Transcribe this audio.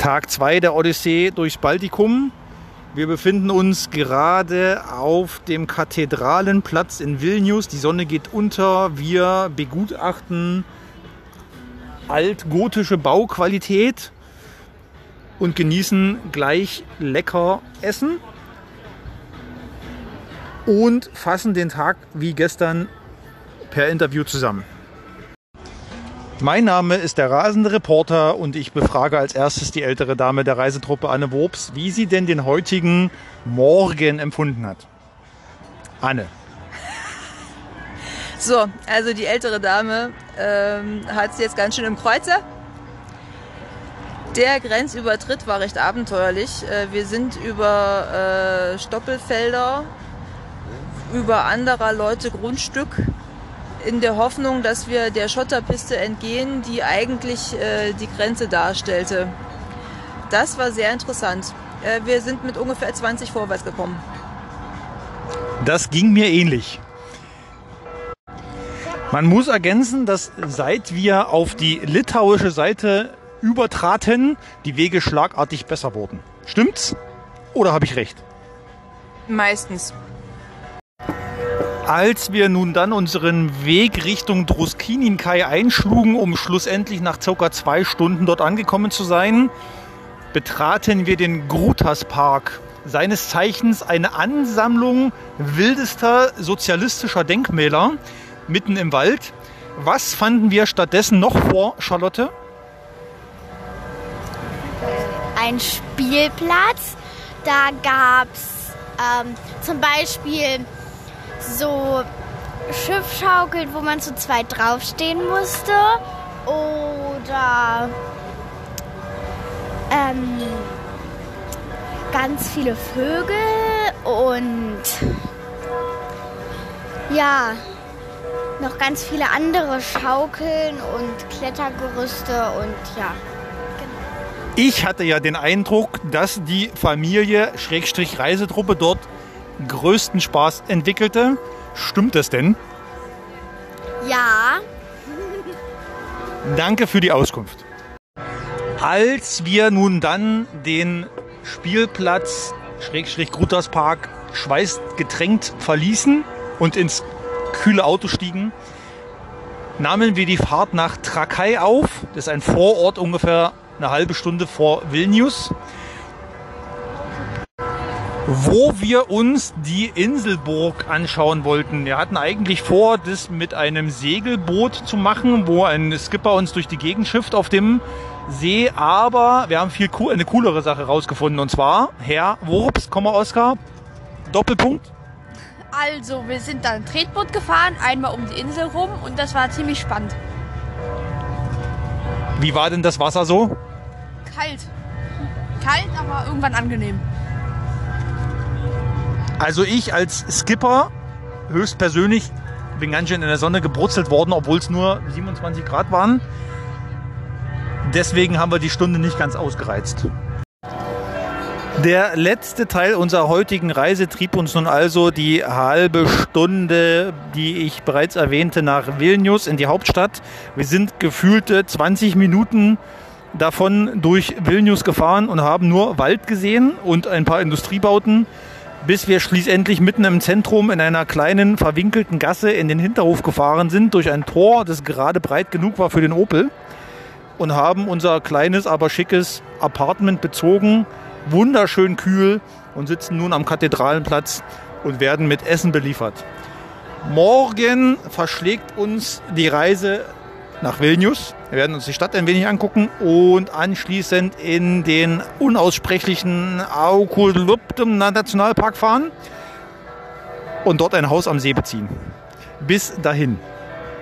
Tag 2 der Odyssee durchs Baltikum. Wir befinden uns gerade auf dem Kathedralenplatz in Vilnius. Die Sonne geht unter. Wir begutachten altgotische Bauqualität und genießen gleich lecker Essen und fassen den Tag wie gestern per Interview zusammen. Mein Name ist der rasende Reporter und ich befrage als erstes die ältere Dame der Reisetruppe Anne Wobs, wie sie denn den heutigen Morgen empfunden hat. Anne. So, also die ältere Dame ähm, hat es jetzt ganz schön im Kreuzer. Der Grenzübertritt war recht abenteuerlich. Äh, wir sind über äh, Stoppelfelder, über anderer Leute Grundstück in der Hoffnung, dass wir der Schotterpiste entgehen, die eigentlich äh, die Grenze darstellte. Das war sehr interessant. Äh, wir sind mit ungefähr 20 vorwärts gekommen. Das ging mir ähnlich. Man muss ergänzen, dass seit wir auf die litauische Seite übertraten, die Wege schlagartig besser wurden. Stimmt's? Oder habe ich recht? Meistens. Als wir nun dann unseren Weg Richtung Druskininkai einschlugen, um schlussendlich nach circa zwei Stunden dort angekommen zu sein, betraten wir den Grutas Park, seines Zeichens eine Ansammlung wildester sozialistischer Denkmäler mitten im Wald. Was fanden wir stattdessen noch vor, Charlotte? Ein Spielplatz. Da gab es ähm, zum Beispiel so Schiffschaukeln, wo man zu zweit draufstehen musste. Oder ähm, ganz viele Vögel und ja, noch ganz viele andere Schaukeln und Klettergerüste und ja. Ich hatte ja den Eindruck, dass die Familie Schrägstrich Reisetruppe dort größten Spaß entwickelte. Stimmt das denn? Ja. Danke für die Auskunft. Als wir nun dann den Spielplatz Schrägstrich Gruterspark schweißgetränkt verließen und ins kühle Auto stiegen, nahmen wir die Fahrt nach Trakai auf. Das ist ein Vorort ungefähr eine halbe Stunde vor Vilnius wo wir uns die Inselburg anschauen wollten. Wir hatten eigentlich vor, das mit einem Segelboot zu machen, wo ein Skipper uns durch die Gegend schifft auf dem See, aber wir haben viel co eine coolere Sache rausgefunden und zwar Herr Wurps, Oskar, Doppelpunkt. Also, wir sind dann Tretboot gefahren, einmal um die Insel rum und das war ziemlich spannend. Wie war denn das Wasser so? Kalt. Kalt, aber irgendwann angenehm. Also ich als Skipper höchstpersönlich bin ganz schön in der Sonne gebrutzelt worden, obwohl es nur 27 Grad waren. Deswegen haben wir die Stunde nicht ganz ausgereizt. Der letzte Teil unserer heutigen Reise trieb uns nun also die halbe Stunde, die ich bereits erwähnte, nach Vilnius in die Hauptstadt. Wir sind gefühlte 20 Minuten davon durch Vilnius gefahren und haben nur Wald gesehen und ein paar Industriebauten bis wir schließlich mitten im Zentrum in einer kleinen verwinkelten Gasse in den Hinterhof gefahren sind, durch ein Tor, das gerade breit genug war für den Opel und haben unser kleines, aber schickes Apartment bezogen, wunderschön kühl und sitzen nun am Kathedralenplatz und werden mit Essen beliefert. Morgen verschlägt uns die Reise nach Vilnius. Wir werden uns die Stadt ein wenig angucken und anschließend in den unaussprechlichen Aukuluptum Nationalpark fahren und dort ein Haus am See beziehen. Bis dahin.